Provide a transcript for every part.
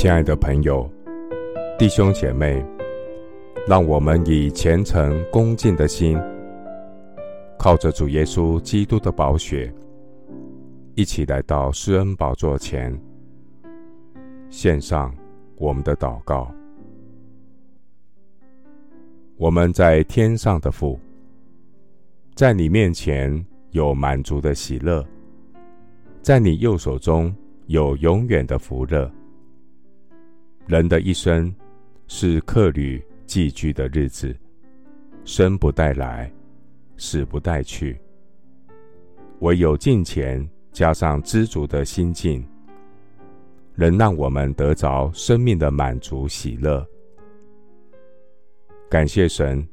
亲爱的朋友、弟兄姐妹，让我们以虔诚恭敬的心，靠着主耶稣基督的宝血，一起来到施恩宝座前，献上我们的祷告。我们在天上的父，在你面前有满足的喜乐，在你右手中有永远的福乐。人的一生是客旅寄居的日子，生不带来，死不带去。唯有敬虔加上知足的心境，能让我们得着生命的满足喜乐。感谢神，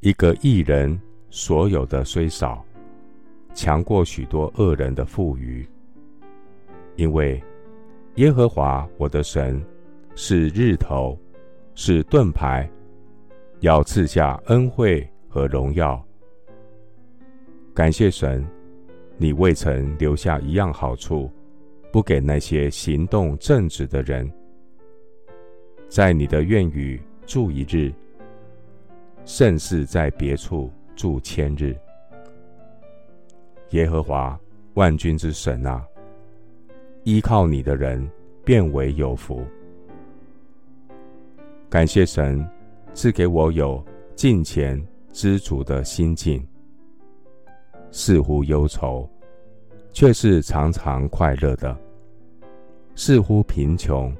一个义人所有的虽少，强过许多恶人的富余，因为耶和华我的神。是日头，是盾牌，要赐下恩惠和荣耀。感谢神，你未曾留下一样好处，不给那些行动正直的人。在你的愿语住一日，胜似在别处住千日。耶和华万军之神啊，依靠你的人便为有福。感谢神赐给我有敬虔知足的心境，似乎忧愁，却是常常快乐的；似乎贫穷，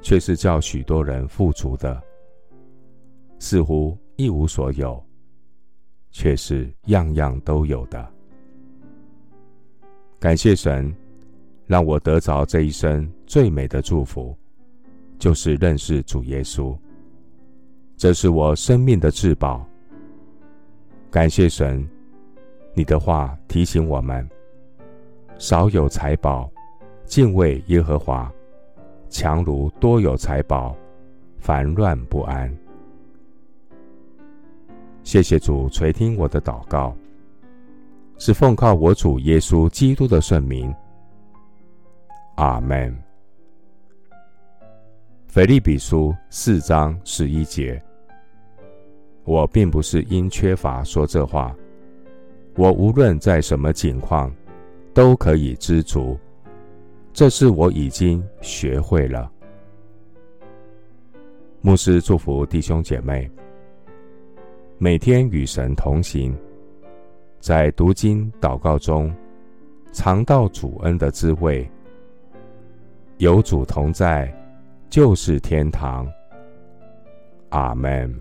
却是叫许多人富足的；似乎一无所有，却是样样都有的。感谢神，让我得着这一生最美的祝福。就是认识主耶稣，这是我生命的至宝。感谢神，你的话提醒我们：少有财宝，敬畏耶和华，强如多有财宝，烦乱不安。谢谢主垂听我的祷告，是奉靠我主耶稣基督的圣名。阿门。腓利比书四章十一节，我并不是因缺乏说这话，我无论在什么境况，都可以知足，这是我已经学会了。牧师祝福弟兄姐妹，每天与神同行，在读经祷告中，尝到主恩的滋味，有主同在。就是天堂。阿门。